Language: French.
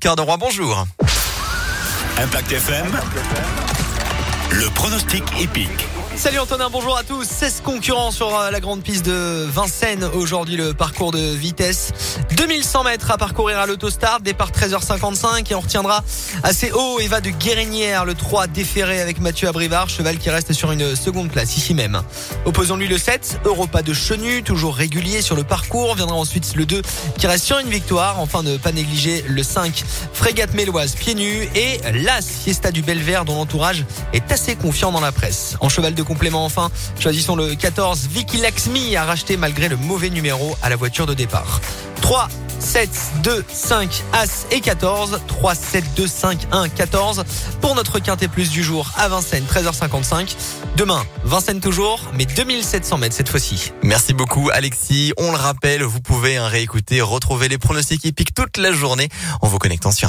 Cœur de Roi, bonjour. Impact FM, le pronostic épique. Salut Antonin, bonjour à tous. 16 concurrents sur euh, la grande piste de Vincennes. Aujourd'hui, le parcours de vitesse. 2100 mètres à parcourir à l'autostart. Départ 13h55 et on retiendra assez haut Eva de Guérinière, le 3 déféré avec Mathieu Abrivard, cheval qui reste sur une seconde place ici même. Opposons-lui le 7, Europa de Chenu, toujours régulier sur le parcours. Viendra ensuite le 2 qui reste sur une victoire. Enfin, ne pas négliger le 5, Frégate Méloise pieds nus et l'As Fiesta du Belvert dont l'entourage est assez confiant dans la presse. Complément enfin. Choisissons le 14. Vicky Laxmi a racheté malgré le mauvais numéro à la voiture de départ. 3, 7, 2, 5, As et 14. 3, 7, 2, 5, 1, 14. Pour notre quintet plus du jour à Vincennes, 13h55. Demain, Vincennes toujours, mais 2700 mètres cette fois-ci. Merci beaucoup Alexis. On le rappelle, vous pouvez hein, réécouter, retrouver les pronostics épiques toute la journée en vous connectant sur un